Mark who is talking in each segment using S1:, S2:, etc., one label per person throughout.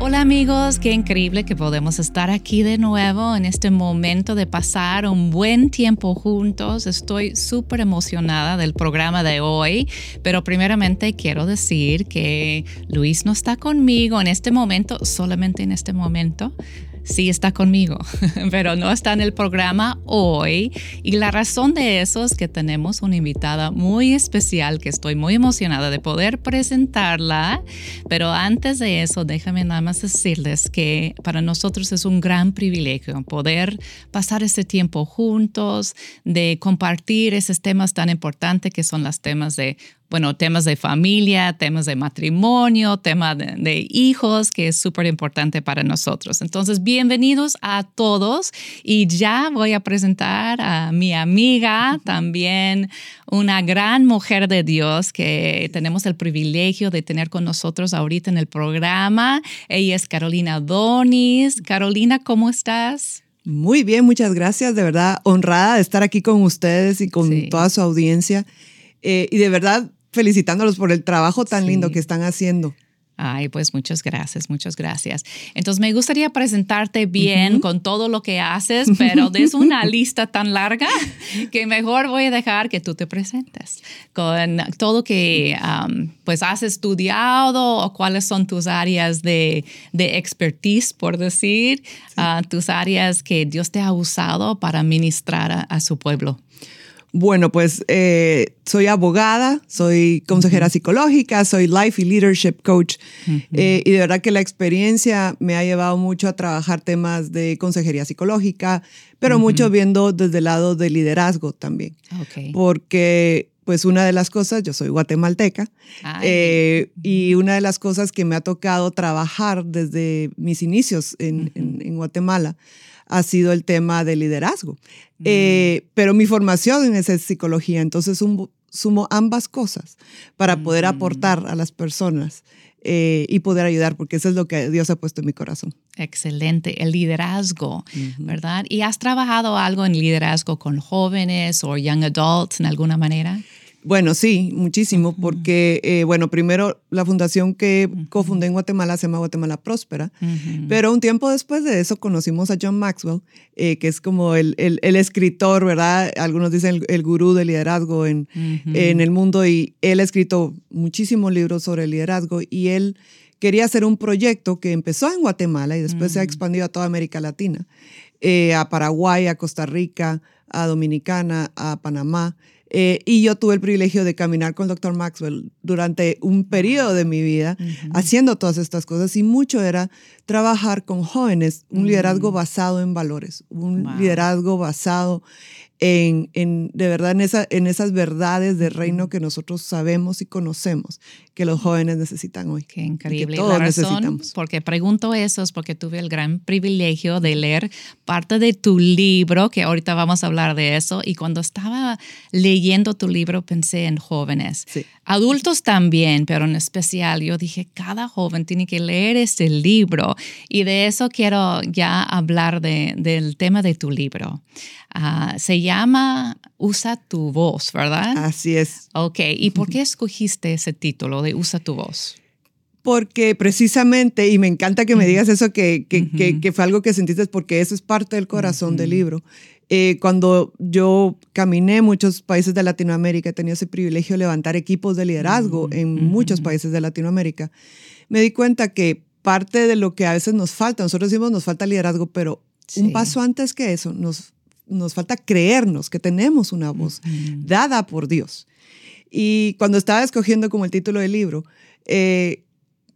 S1: Hola amigos, qué increíble que podemos estar aquí de nuevo en este momento de pasar un buen tiempo juntos. Estoy súper emocionada del programa de hoy, pero primeramente quiero decir que Luis no está conmigo en este momento, solamente en este momento sí está conmigo, pero no está en el programa hoy. Y la razón de eso es que tenemos una invitada muy especial que estoy muy emocionada de poder presentarla. Pero antes de eso, déjame nada más decirles que para nosotros es un gran privilegio poder pasar este tiempo juntos, de compartir esos temas tan importantes que son los temas de bueno, temas de familia, temas de matrimonio, temas de, hijos, que es súper importante para nosotros. Entonces, bienvenidos a todos y ya voy a presentar a mi amiga, también una gran mujer de Dios que tenemos el privilegio de tener con nosotros ahorita en el programa. Ella es Carolina Donis. Carolina, ¿cómo estás?
S2: Muy bien, muchas gracias. De verdad, honrada de estar aquí con ustedes y con toda su audiencia. Eh, y de verdad, felicitándolos por el trabajo tan lindo que están haciendo.
S1: Ay, pues muchas gracias, muchas gracias. Entonces me gustaría presentarte bien con todo lo que haces, pero es una lista tan larga que mejor voy a dejar que tú te presentes con todo que pues has estudiado o cuáles son tus áreas de, de expertise, por decir, ah, tus áreas que Dios te ha usado para ministrar a su pueblo.
S2: Bueno, pues eh, soy abogada, soy consejera psicológica, soy life y leadership coach. Eh, y de verdad que la experiencia me ha llevado mucho a trabajar temas de consejería psicológica, pero mucho viendo desde el lado de liderazgo también. Porque pues una de las cosas, yo soy guatemalteca, eh, y una de las cosas que me ha tocado trabajar desde mis inicios en, en Guatemala ha sido el tema de liderazgo. Mm. Eh, pero mi formación es psicología, entonces sumo ambas cosas para poder mm. aportar a las personas. Eh, y poder ayudar, porque eso es lo que Dios ha puesto en mi corazón.
S1: Excelente, el liderazgo, ¿verdad? ¿Y has trabajado algo en liderazgo con jóvenes o young adults en alguna manera?
S2: Bueno, sí, muchísimo, porque, eh, bueno, primero la fundación que cofundé en Guatemala se llama Guatemala Próspera, pero un tiempo después de eso conocimos a John Maxwell, eh, que es como el, el, escritor, ¿verdad? Algunos dicen el, gurú del liderazgo en, en el mundo y él ha escrito muchísimos libros sobre el liderazgo y él quería hacer un proyecto que empezó en Guatemala y después se ha expandido a toda América Latina, eh, a Paraguay, a Costa Rica, a Dominicana, a Panamá. Eh, y yo tuve el privilegio de caminar con el doctor Maxwell durante un periodo de mi vida haciendo todas estas cosas y mucho era trabajar con jóvenes, un liderazgo basado en valores, un liderazgo basado en, en, de verdad en, esa, en esas verdades de reino que nosotros sabemos y conocemos que los jóvenes necesitan hoy.
S1: Qué increíble. Que todos la razón necesitamos. porque pregunto eso es porque tuve el gran privilegio de leer parte de tu libro, que ahorita vamos a hablar de eso, y cuando estaba leyendo tu libro pensé en jóvenes. Adultos también, pero en especial yo dije, cada joven tiene que leer este libro y de eso quiero ya hablar de, del tema de tu libro. Ah, se llama Usa tu voz, ¿verdad?
S2: Así es.
S1: Ok, ¿y por qué escogiste ese título de Usa tu voz?
S2: Porque precisamente, y me encanta que me digas eso, que, que, que, fue algo que sentiste, porque eso es parte del corazón del libro. Eh, cuando yo caminé muchos países de Latinoamérica, he tenido ese privilegio de levantar equipos de liderazgo en muchos países de Latinoamérica, me di cuenta que parte de lo que a veces nos falta, nosotros decimos nos falta liderazgo, pero un paso antes que eso, nos nos falta creernos que tenemos una voz dada por Dios. Y cuando estaba escogiendo como el título del libro, eh,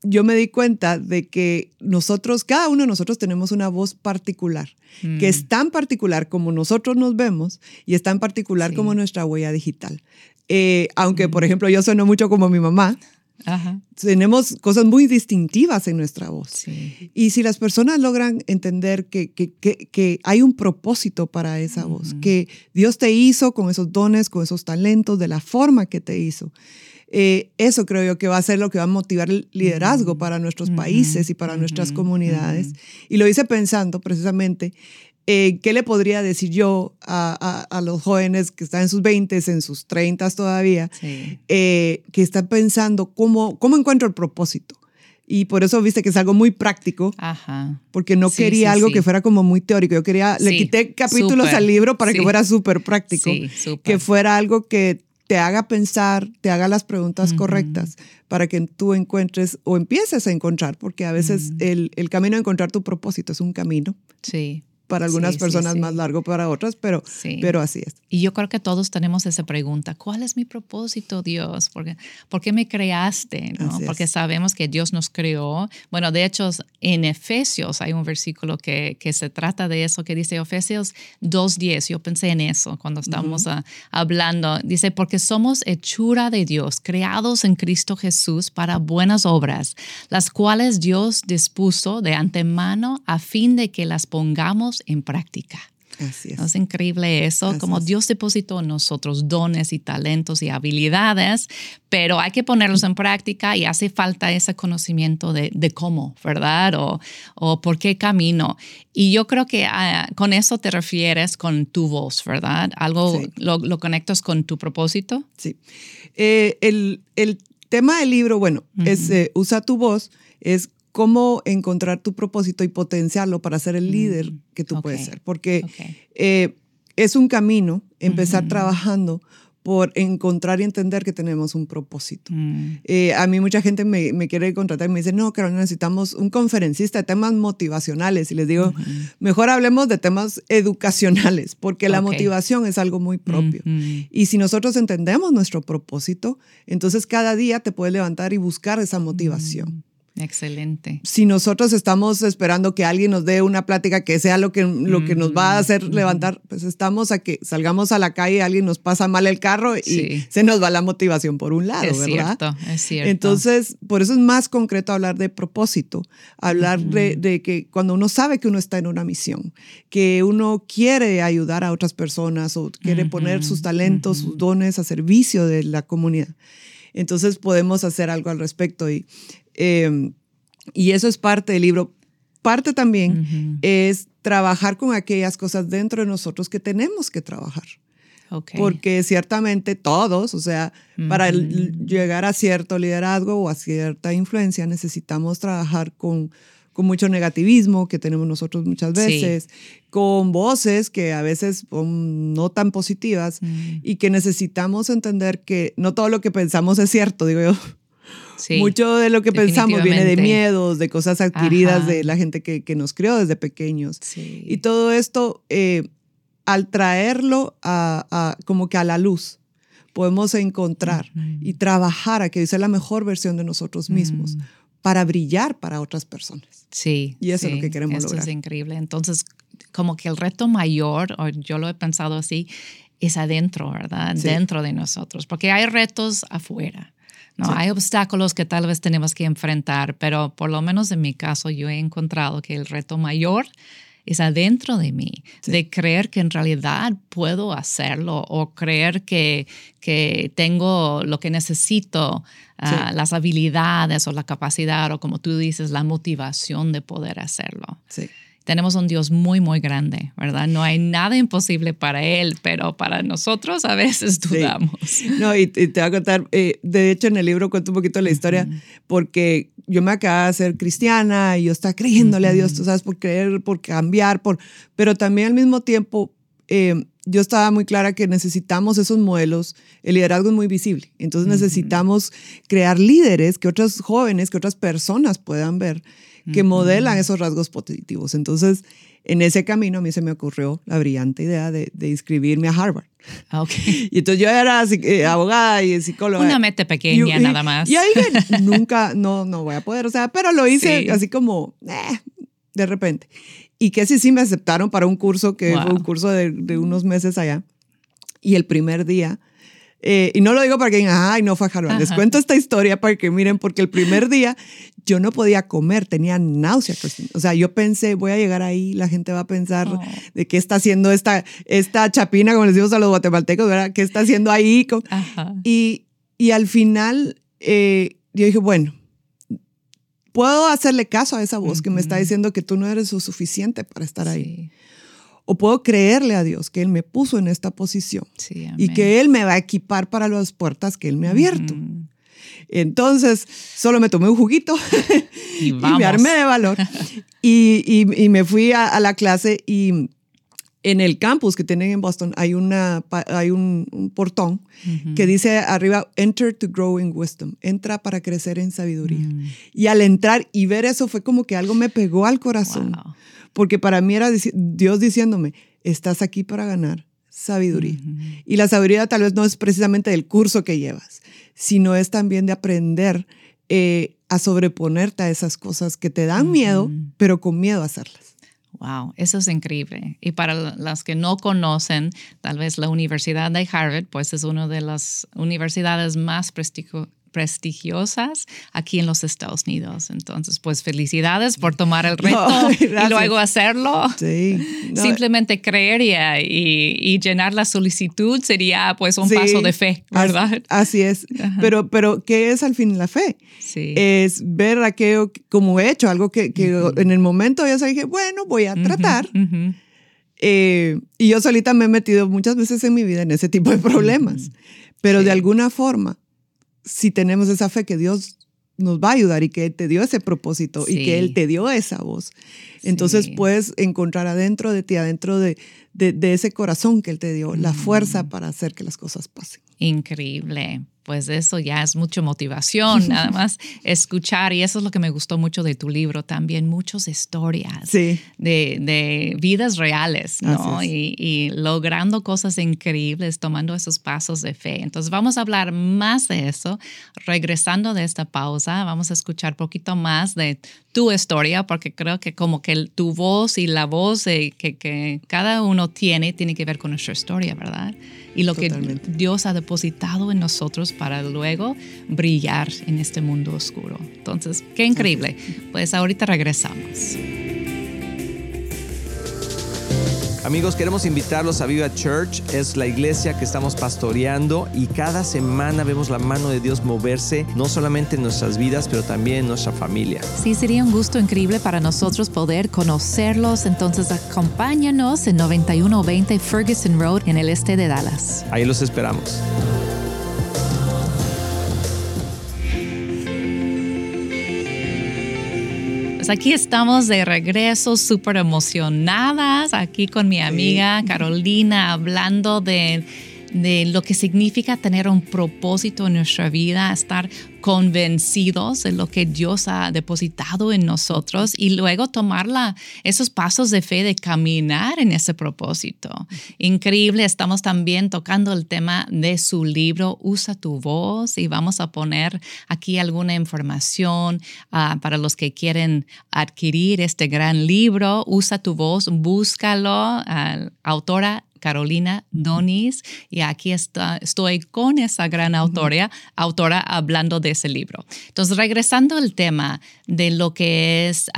S2: yo me di cuenta de que nosotros, cada uno de nosotros tenemos una voz particular, que es mm. tan particular como nosotros nos vemos y es tan particular como nuestra huella digital. Eh, aunque, por ejemplo, yo sueno mucho como mi mamá, tenemos cosas muy distintivas en nuestra voz. Y si las personas logran entender que, que, que, hay un propósito para esa voz, que Dios te hizo con esos dones, con esos talentos, de la forma que te hizo, Eh, eso creo yo que va a ser lo que va a motivar el liderazgo para nuestros países y para nuestras comunidades. Y lo hice pensando precisamente eh, ¿qué le podría decir yo a, a, los jóvenes que están en sus 20, en sus 30 todavía, eh, que están pensando cómo, cómo encuentro el propósito? Y por eso viste que es algo muy práctico, Ajá. porque no quería algo que fuera como muy teórico. Yo quería, le quité capítulos al libro para que fuera súper práctico, que fuera algo que te haga pensar, te haga las preguntas correctas para que tú encuentres o empieces a encontrar, porque a veces el, el, camino a encontrar tu propósito es un camino. Sí para algunas personas más largo para otras, pero, pero así es.
S1: Y yo creo que todos tenemos esa pregunta, ¿cuál es mi propósito, Dios? ¿Por qué, ¿por qué me creaste? ¿no? Porque sabemos que Dios nos creó. Bueno, de hecho, en Efesios hay un versículo que, que se trata de eso, que dice Efesios 2.10, yo pensé en eso cuando estábamos hablando, dice, porque somos hechura de Dios, creados en Cristo Jesús para buenas obras, las cuales Dios dispuso de antemano a fin de que las pongamos en práctica. Así es. es increíble eso, como Dios depositó en nosotros dones y talentos y habilidades, pero hay que ponerlos en práctica y hace falta ese conocimiento de, cómo, ¿verdad? O, o, por qué camino. Y yo creo que ah, con eso te refieres con tu voz, ¿verdad? Algo lo, lo, conectas con tu propósito.
S2: Sí. Eh, el, el, tema del libro, bueno, es eh, usa tu voz, es cómo encontrar tu propósito y potenciarlo para ser el líder mm, que tú puedes ser. Porque eh, es un camino empezar trabajando por encontrar y entender que tenemos un propósito. Mm. Eh, a mí mucha gente me, quiere contratar y me dice, no, Carolina, necesitamos un conferencista de temas motivacionales. Y les digo, mejor hablemos de temas educacionales, porque la motivación es algo muy propio. Y si nosotros entendemos nuestro propósito, entonces cada día te puedes levantar y buscar esa motivación. Mm.
S1: Excelente.
S2: Si nosotros estamos esperando que alguien nos dé una plática que sea lo que, lo que nos va a hacer levantar, pues estamos a que salgamos a la calle, alguien nos pasa mal el carro y se nos va la motivación por un lado,
S1: es
S2: ¿verdad?
S1: Cierto, es cierto.
S2: Entonces, por eso es más concreto hablar de propósito, hablar de, de, que cuando uno sabe que uno está en una misión, que uno quiere ayudar a otras personas o quiere poner sus talentos, sus dones a servicio de la comunidad. Entonces podemos hacer algo al respecto y Em, y eso es parte del libro. Parte también es trabajar con aquellas cosas dentro de nosotros que tenemos que trabajar. Porque ciertamente todos, o sea, para llegar a cierto liderazgo o a cierta influencia necesitamos trabajar con, con mucho negativismo que tenemos nosotros muchas veces, con voces que a veces no tan positivas y que necesitamos entender que no todo lo que pensamos es cierto, digo yo. Mucho de lo que pensamos viene de miedos, de cosas adquiridas de la gente que, que, nos crió desde pequeños. Y todo esto, eh, al traerlo a, como que a la luz, podemos encontrar y trabajar a que sea la mejor versión de nosotros mismos. Mm. para brillar para otras personas.
S1: Sí.
S2: Y eso es lo que queremos
S1: lograr.
S2: es
S1: increíble. Entonces, como que el reto mayor, o yo lo he pensado así, es adentro, ¿verdad? Dentro de nosotros, porque hay retos afuera. No, hay obstáculos que tal vez tenemos que enfrentar, pero por lo menos en mi caso yo he encontrado que el reto mayor es adentro de mí, de creer que en realidad puedo hacerlo o creer que, que tengo lo que necesito, ah, las habilidades o la capacidad o como tú dices, la motivación de poder hacerlo. Sí tenemos un Dios muy, muy grande, ¿verdad? No hay nada imposible para Él, pero para nosotros a veces dudamos.
S2: No, y, te voy a contar, eh, de hecho en el libro cuento un poquito la historia, porque yo me acababa de ser cristiana y yo estaba creyéndole a Dios, tú sabes, por creer, por cambiar, por, pero también al mismo tiempo... Eh, yo estaba muy clara que necesitamos esos modelos, el liderazgo es muy visible, entonces necesitamos crear líderes que otros jóvenes, que otras personas puedan ver que modelan esos rasgos positivos. Entonces, en ese camino a mí se me ocurrió la brillante idea de, de inscribirme a Harvard.
S1: Ah, okay.
S2: Y entonces yo era eh, abogada y psicóloga.
S1: Una meta pequeña nada más.
S2: Y ahí nunca, no, no voy a poder, o sea, pero lo hice así como, eh, de repente. Y que sí, sí me aceptaron para un curso que fue un curso de, de unos meses allá. Y el primer día, eh, y no lo digo para que digan, ay, no a Les cuento esta historia para que miren, porque el primer día yo no podía comer, tenía náusea. O sea, yo pensé, voy a llegar ahí, la gente va a pensar oh. de qué está haciendo esta, esta chapina, como les decimos a los guatemaltecos, ¿verdad? ¿Qué está haciendo ahí? Y, y al final eh, yo dije, bueno, puedo hacerle caso a esa voz que me está diciendo que tú no eres lo suficiente para estar ahí. O puedo creerle a Dios que Él me puso en esta posición y que Él me va a equipar para las puertas que Él me ha abierto. Entonces, solo me tomé un juguito y, me armé de valor. y, y, me fui a, la clase y en el campus que tienen en Boston hay, una, hay un, portón que dice arriba, enter to grow in wisdom, entra para crecer en sabiduría. Mm. Y al entrar y ver eso fue como que algo me pegó al corazón, porque para mí era Dios diciéndome, estás aquí para ganar sabiduría. Y la sabiduría tal vez no es precisamente del curso que llevas, sino es también de aprender eh, a sobreponerte a esas cosas que te dan miedo, pero con miedo a hacerlas.
S1: Wow, eso es increíble. Y para las que no conocen, tal vez la Universidad de Harvard, pues es una de las universidades más prestigiosas prestigiosas aquí en los Estados Unidos. Entonces, pues felicidades por tomar el reto y luego hacerlo. Sí. Simplemente creer y, llenar la solicitud sería pues un paso de fe, ¿verdad?
S2: Así, es. Pero, pero, ¿qué es al fin la fe? Sí. Es ver aquello como he hecho, algo que, en el momento ya se dije, bueno, voy a tratar. Eh, y yo solita me he metido muchas veces en mi vida en ese tipo de problemas. Pero de alguna forma, si tenemos esa fe que Dios nos va a ayudar y que Él te dio ese propósito y que Él te dio esa voz. Entonces puedes encontrar adentro de ti, adentro de, de, ese corazón que Él te dio, la fuerza para hacer que las cosas pasen.
S1: Increíble pues eso ya es mucha motivación, nada más escuchar. Y eso es lo que me gustó mucho de tu libro también, muchas historias de, de, vidas reales, ¿no? Y, y, logrando cosas increíbles, tomando esos pasos de fe. Entonces vamos a hablar más de eso. Regresando de esta pausa, vamos a escuchar poquito más de tu historia, porque creo que como que tu voz y la voz que, que cada uno tiene, tiene que ver con nuestra historia, ¿verdad? Y lo que Dios ha depositado en nosotros para luego brillar en este mundo oscuro. Entonces, qué increíble. Pues ahorita regresamos.
S3: Amigos, queremos invitarlos a Viva Church. Es la iglesia que estamos pastoreando y cada semana vemos la mano de Dios moverse, no solamente en nuestras vidas, pero también en nuestra familia.
S1: Sí, sería un gusto increíble para nosotros poder conocerlos. Entonces, acompáñanos en 9120 Ferguson Road en el este de Dallas.
S3: Ahí los esperamos.
S1: Aquí estamos de regreso, súper emocionadas, aquí con mi amiga Carolina, hablando de de lo que significa tener un propósito en nuestra vida, estar convencidos de lo que Dios ha depositado en nosotros y luego tomar esos pasos de fe de caminar en ese propósito. Increíble, estamos también tocando el tema de su libro Usa tu voz y vamos a poner aquí alguna información ah, para los que quieren adquirir este gran libro. Usa tu voz, búscalo, autora Carolina Donis, y aquí está, estoy con esa gran autora, autora hablando de ese libro. Entonces, regresando al tema de lo que es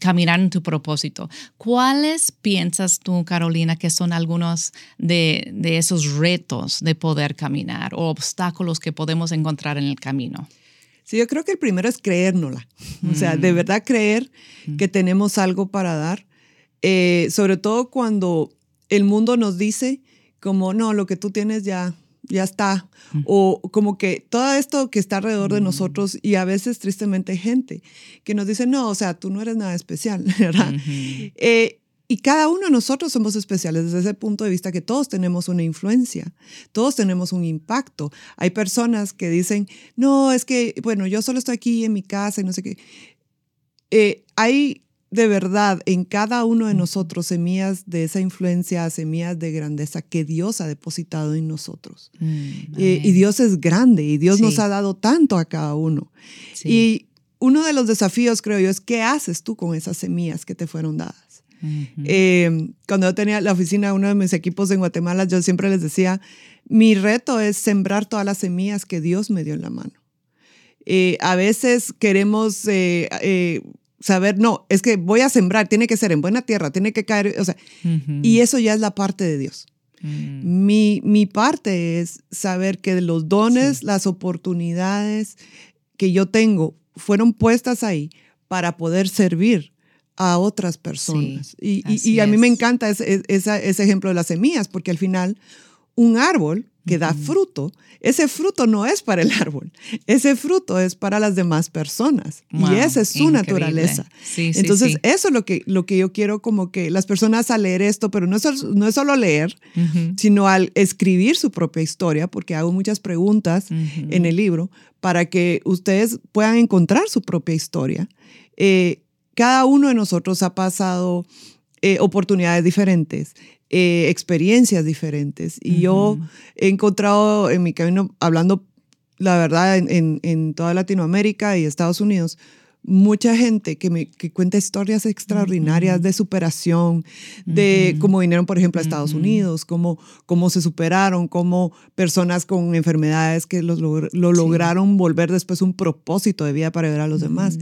S1: caminar en tu propósito, ¿cuáles piensas tú, Carolina, que son algunos de, esos retos de poder caminar o obstáculos que podemos encontrar en el camino?
S2: Sí, yo creo que el primero es creérnosla. O sea, de mm. verdad creer que tenemos algo para dar. Eh, sobre todo cuando el mundo nos dice como, no, lo que tú tienes ya, ya está. O como que todo esto que está alrededor de nosotros y a veces tristemente gente que nos dice, no, o sea, tú no eres nada especial, ¿verdad? Eh, y cada uno de nosotros somos especiales desde ese punto de vista que todos tenemos una influencia, todos tenemos un impacto. Hay personas que dicen, no, es que, bueno, yo solo estoy aquí en mi casa y no sé qué. Eh, hay de verdad en cada uno de nosotros semillas de esa influencia, semillas de grandeza que Dios ha depositado en nosotros. Mm, eh, y Dios es grande y Dios nos ha dado tanto a cada uno. Y uno de los desafíos, creo yo, es qué haces tú con esas semillas que te fueron dadas. Eh, cuando yo tenía la oficina, uno de mis equipos en Guatemala, yo siempre les decía, mi reto es sembrar todas las semillas que Dios me dio en la mano. Eh, a veces queremos saber, no, es que voy a sembrar, tiene que ser en buena tierra, tiene que caer, o sea, y eso ya es la parte de Dios. Mm. Mi, mi, parte es saber que los dones, las oportunidades que yo tengo fueron puestas ahí para poder servir a otras personas. y, y, a mí me encanta ese, ese, ejemplo de las semillas, porque al final un árbol que da fruto, ese fruto no es para el árbol, ese fruto es para las demás personas y esa es su naturaleza. Entonces, eso es lo que, lo que yo quiero como que las personas al leer esto, pero no es, no es solo leer, sino al escribir su propia historia, porque hago muchas preguntas en el libro para que ustedes puedan encontrar su propia historia. Eh, cada uno de nosotros ha pasado eh, oportunidades diferentes. Eh, experiencias diferentes. Y yo he encontrado en mi camino, hablando la verdad, en, en, toda Latinoamérica y Estados Unidos, mucha gente que me que cuenta historias extraordinarias de superación, de cómo vinieron, por ejemplo, a Estados Unidos, cómo, cómo se superaron, cómo personas con enfermedades que los, lo lograron volver después un propósito de vida para ver a los demás.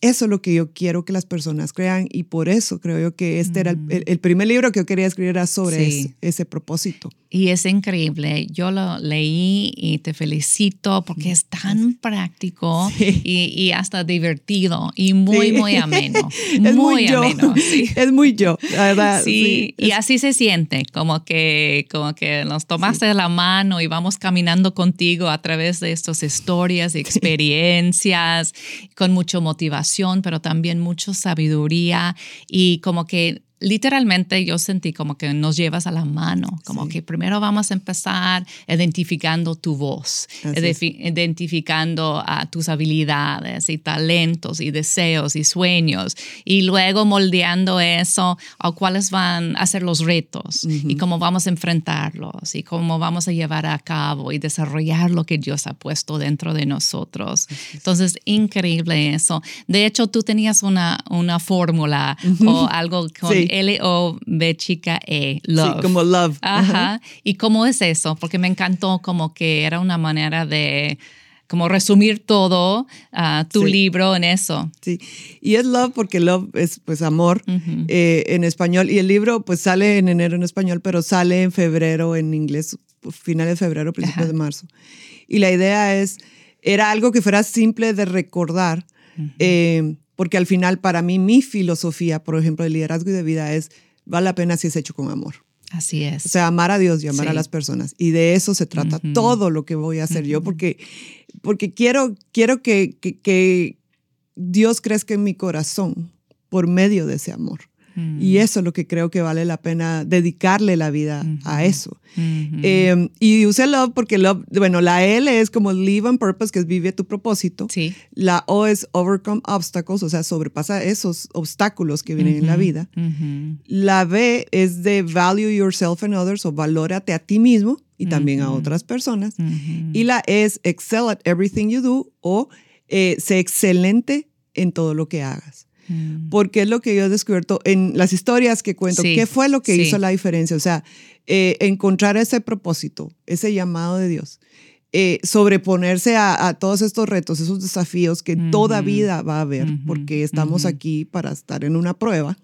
S2: Eso es lo que yo quiero que las personas crean y por eso creo yo que este era el, primer libro que yo quería escribir era sobre ese, propósito.
S1: Y es increíble. Yo lo leí y te felicito porque es tan práctico y, hasta divertido y muy, muy ameno.
S2: es muy, ameno. Es muy yo, la verdad.
S1: Sí, y así se siente, como que, como que nos tomaste la mano y vamos caminando contigo a través de estas historias y experiencias con mucha motivación, pero también mucha sabiduría y como que literalmente yo sentí como que nos llevas a la mano, como que primero vamos a empezar identificando tu voz, identificando a tus habilidades y talentos y deseos y sueños y luego moldeando eso a cuáles van a ser los retos y cómo vamos a enfrentarlos y cómo vamos a llevar a cabo y desarrollar lo que Dios ha puesto dentro de nosotros. Entonces, increíble eso. De hecho, tú tenías una, una fórmula o algo con L-O-B chica E, love.
S2: Sí, como love.
S1: Ajá. ¿Y cómo es eso? Porque me encantó como que era una manera de como resumir todo uh, tu libro en eso.
S2: Sí, y es love porque love es pues amor eh, en español y el libro pues sale en enero en español, pero sale en febrero en inglés, finales de febrero, principios de marzo. Y la idea es, era algo que fuera simple de recordar, porque al final para mí mi filosofía, por ejemplo, de liderazgo y de vida es, vale la pena si es hecho con amor.
S1: Así es.
S2: O sea, amar a Dios y amar a las personas. Y de eso se trata todo lo que voy a hacer yo, porque, porque quiero, quiero que, que, que Dios crezca en mi corazón por medio de ese amor. Y mm. eso es lo que creo que vale la pena dedicarle la vida a eso. Em, y use love porque love, bueno, la L es como live on purpose, que es vive tu propósito.
S1: Sí.
S2: La O es overcome obstacles, o sea, sobrepasa esos obstáculos que vienen en la vida. La B es de value yourself and others, o valórate a ti mismo y también a otras personas. Y la E es excel at everything you do, o eh, sé excelente en todo lo que hagas. Mm. Porque es lo que yo he descubierto en las historias que cuento. ¿Qué fue lo que hizo la diferencia? O sea, eh, encontrar ese propósito, ese llamado de Dios. Eh, sobreponerse a, todos estos retos, esos desafíos que toda vida va a haber, porque estamos aquí para estar en una prueba.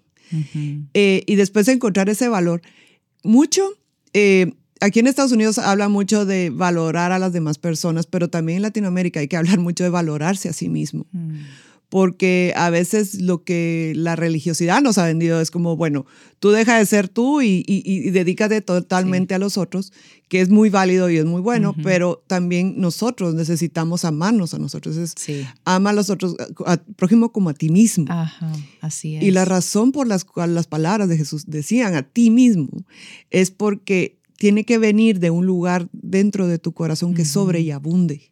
S2: Eh, y después encontrar ese valor. Mucho, aquí en Estados Unidos habla mucho de valorar a las demás personas, pero también en Latinoamérica hay que hablar mucho de valorarse a sí mismo. Porque a veces lo que la religiosidad nos ha vendido es como, bueno, tú deja de ser tú y, y, dedícate totalmente a los otros, que es muy válido y es muy bueno, pero también nosotros necesitamos amarnos a nosotros. Es, Ama a los otros, al prójimo como a ti mismo.
S1: Ajá, así es.
S2: Y la razón por las cuales las palabras de Jesús decían a ti mismo es porque tiene que venir de un lugar dentro de tu corazón que sobre y abunde.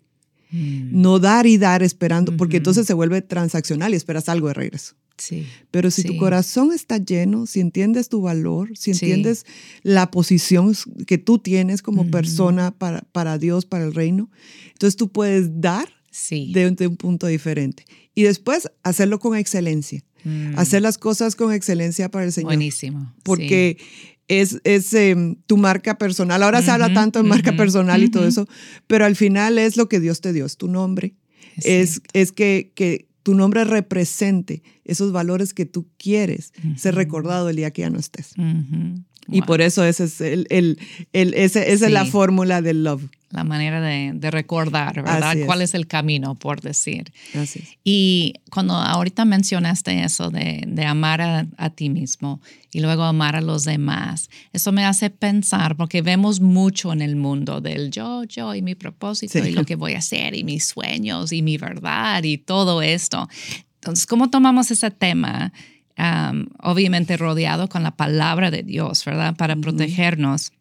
S2: Mm. No dar y dar esperando, porque entonces se vuelve transaccional y esperas algo de regreso.
S1: Sí.
S2: Pero si tu corazón está lleno, si entiendes tu valor, si entiendes la posición que tú tienes como persona para, para Dios, para el reino, entonces tú puedes dar
S1: sí.
S2: de, un punto diferente. Y después hacerlo con excelencia. Mm. Hacer las cosas con excelencia para el Señor.
S1: Buenísimo.
S2: Porque es, es em, tu marca personal. Ahora se habla tanto de marca personal y todo eso, pero al final es lo que Dios te dio, es tu nombre. Es, es que, que, tu nombre represente esos valores que tú quieres ser recordado el día que ya no estés. Y por eso ese es el, el, el ese, esa es la fórmula del love.
S1: La manera de, de recordar, ¿verdad? ¿Cuál es el camino, por decir? Y cuando ahorita mencionaste eso de, de amar a, a, ti mismo y luego amar a los demás, eso me hace pensar, porque vemos mucho en el mundo del yo, yo y mi propósito y lo que voy a hacer y mis sueños y mi verdad y todo esto. Entonces, ¿cómo tomamos ese tema? obviamente rodeado con la palabra de Dios, ¿verdad? Para protegernos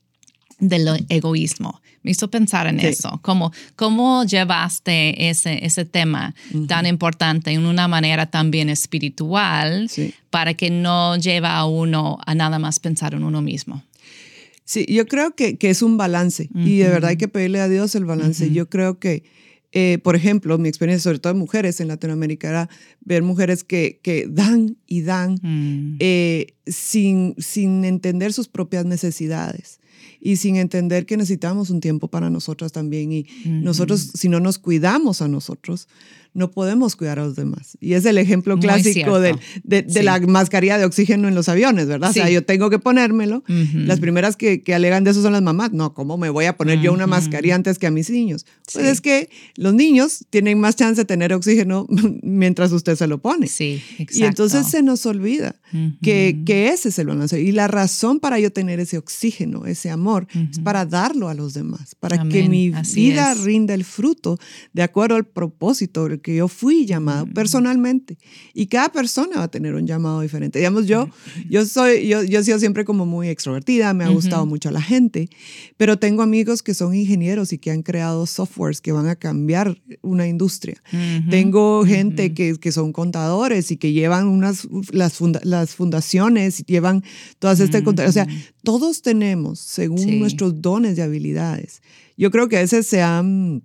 S1: del egoísmo. Me hizo pensar en eso, cómo, cómo llevaste ese, ese tema tan importante en una manera también espiritual para que no lleve a uno a nada más pensar en uno mismo.
S2: Sí, yo creo que, que es un balance y de verdad hay que pedirle a Dios el balance. Yo creo que eh, por ejemplo, mi experiencia, sobre todo de mujeres en Latinoamérica, era ver mujeres que, que dan y dan mm. eh, sin, sin entender sus propias necesidades y sin entender que necesitamos un tiempo para nosotras también. Y nosotros, si no nos cuidamos a nosotros, no podemos cuidar a los demás. Y es el ejemplo clásico de, de, la mascarilla de oxígeno en los aviones, ¿verdad? O sea, yo tengo que ponérmelo. Las primeras que, que, alegan de eso son las mamás. No, ¿cómo me voy a poner yo una mascarilla antes que a mis niños? Pues es que los niños tienen más chance de tener oxígeno mientras usted se lo pone.
S1: Sí, exacto.
S2: Y entonces se nos olvida que, que, ese es el balance. Y la razón para yo tener ese oxígeno, ese amor, es para darlo a los demás, para que mi vida rinda el fruto de acuerdo al propósito que yo fui llamado personalmente. Y cada persona va a tener un llamado diferente. Digamos, yo, yo, soy, yo, yo he sido siempre como muy extrovertida, me ha gustado mucho la gente, pero tengo amigos que son ingenieros y que han creado softwares que van a cambiar una industria. Tengo gente que, que, son contadores y que llevan unas, las, las fundaciones y llevan todas estas... O sea, todos tenemos, según nuestros dones y habilidades. Yo creo que a veces se han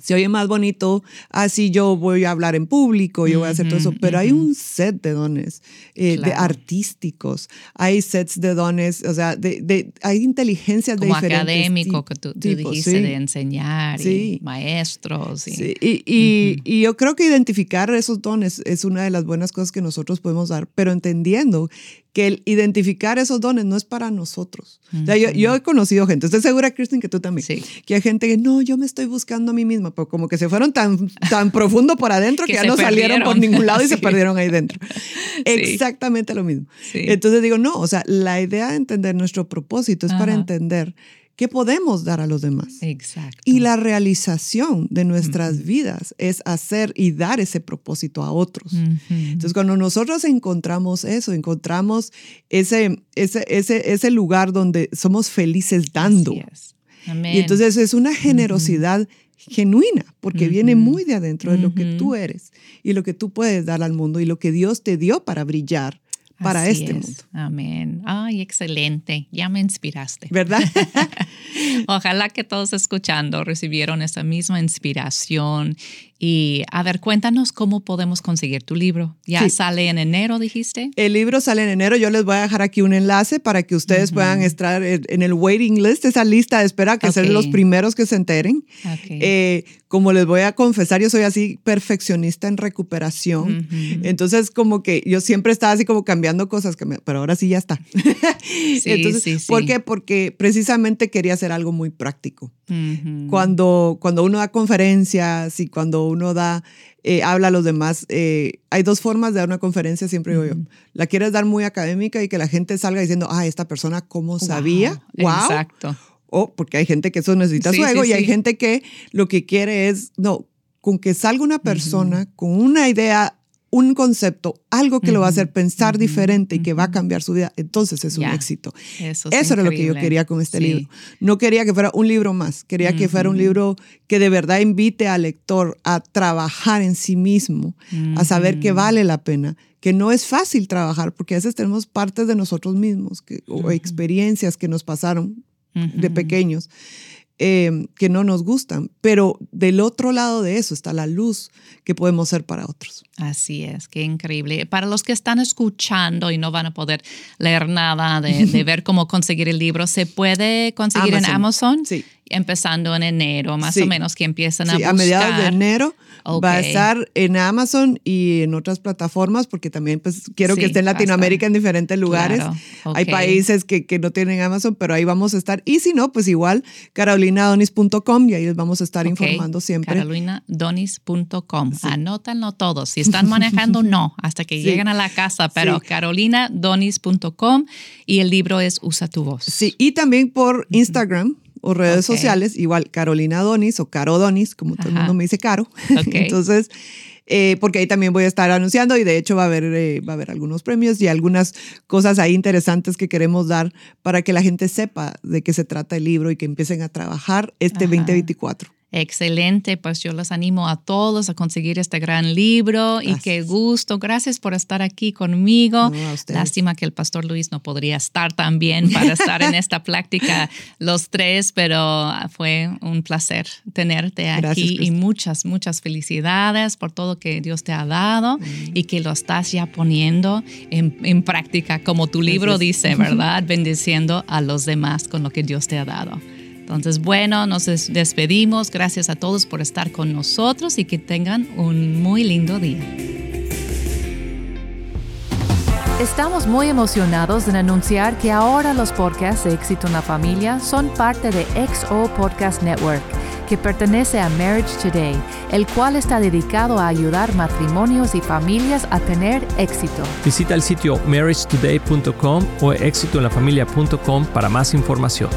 S2: se oye más bonito, así yo voy a hablar en público, yo voy a hacer todo eso, pero hay un set de dones eh, de artísticos, hay sets de dones, o sea, de, de hay inteligencias
S1: de
S2: diferentes
S1: académico que tú, dijiste de enseñar, y maestros.
S2: Y, y, y, yo creo que identificar esos dones es una de las buenas cosas que nosotros podemos dar, pero entendiendo que el identificar esos dones no es para nosotros. yo, yo, he conocido gente, estoy segura, Kristen, que tú también, sí. que hay gente que no, yo me estoy buscando a mí misma, pero como que se fueron tan, tan profundo por adentro que, ya no salieron por ningún lado y se perdieron ahí dentro. Exactamente lo mismo. Entonces digo, no, o sea, la idea de entender nuestro propósito es para entender ¿Qué podemos dar a los demás?
S1: Exacto.
S2: Y la realización de nuestras vidas es hacer y dar ese propósito a otros. Entonces, cuando nosotros encontramos eso, encontramos ese, ese, ese, ese lugar donde somos felices dando. Y entonces es una generosidad genuina, porque viene muy de adentro de lo que tú eres y lo que tú puedes dar al mundo y lo que Dios te dio para brillar para este mundo.
S1: Amén. Ay, excelente. Ya me inspiraste.
S2: ¿Verdad?
S1: Ojalá que todos escuchando recibieron esa misma inspiración. Y a ver, cuéntanos cómo podemos conseguir tu libro. ¿Ya sale en enero, dijiste?
S2: El libro sale en enero. Yo les voy a dejar aquí un enlace para que ustedes puedan estar en el waiting list, esa lista de espera, que ser los primeros que se enteren. Eh, como les voy a confesar, yo soy así perfeccionista en recuperación. Entonces, como que yo siempre estaba así como cambiando cosas, pero ahora sí ya está. sí, Entonces, sí, sí. ¿por qué? Porque precisamente quería hacer algo muy práctico. Cuando, cuando uno da conferencias y cuando uno da, eh, habla a los demás, eh, hay dos formas de dar una conferencia, siempre digo yo. La quieres dar muy académica y que la gente salga diciendo, ah, esta persona cómo sabía. Wow.
S1: Exacto.
S2: O porque hay gente que eso necesita su ego y hay gente que lo que quiere es, no, con que salga una persona con una idea un concepto, algo que lo va a hacer pensar diferente y que va a cambiar su vida, entonces es un éxito. Eso, era lo que yo quería con este libro. No quería que fuera un libro más, quería que fuera un libro que de verdad invite al lector a trabajar en sí mismo, a saber que vale la pena, que no es fácil trabajar, porque a veces tenemos partes de nosotros mismos que, o experiencias que nos pasaron de pequeños Em, que no nos gustan, pero del otro lado de eso está la luz que podemos ser para otros.
S1: Así es, qué increíble. Para los que están escuchando y no van a poder leer nada de, ver cómo conseguir el libro, ¿se puede conseguir en Amazon?
S2: Sí.
S1: empezando en enero, más o menos, que empiezan a buscar.
S2: a mediados de enero va a estar en Amazon y en otras plataformas, porque también pues quiero que esté en Latinoamérica en diferentes lugares. Hay países que, que, no tienen Amazon, pero ahí vamos a estar. Y si no, pues igual carolinadonis.com y ahí les vamos a estar informando siempre.
S1: carolinadonis.com. Anótanlo todos. Si están manejando, no, hasta que lleguen a la casa, pero carolinadonis.com y el libro es Usa tu voz.
S2: Sí, y también por Instagram o redes sociales, igual Carolina Donis o Caro Donis, como todo el mundo me dice Caro. Entonces, eh, porque ahí también voy a estar anunciando y de hecho va a haber, eh, va a haber algunos premios y algunas cosas ahí interesantes que queremos dar para que la gente sepa de qué se trata el libro y que empiecen a trabajar este 2024.
S1: Excelente, pues yo los animo a todos a conseguir este gran libro y qué gusto. Gracias por estar aquí conmigo. Lástima que el pastor Luis no podría estar también para estar en esta práctica los tres, pero fue un placer tenerte aquí y muchas, muchas felicidades por todo que Dios te ha dado y que lo estás ya poniendo en, en práctica, como tu libro dice, ¿verdad? Bendiciendo a los demás con lo que Dios te ha dado. Entonces, bueno, nos despedimos. Gracias a todos por estar con nosotros y que tengan un muy lindo día.
S4: Estamos muy emocionados en anunciar que ahora los podcasts de Éxito en la Familia son parte de XO Podcast Network, que pertenece a Marriage Today, el cual está dedicado a ayudar matrimonios y familias a tener éxito.
S3: Visita el sitio marriagetoday.com o éxitoenlafamilia.com para más información.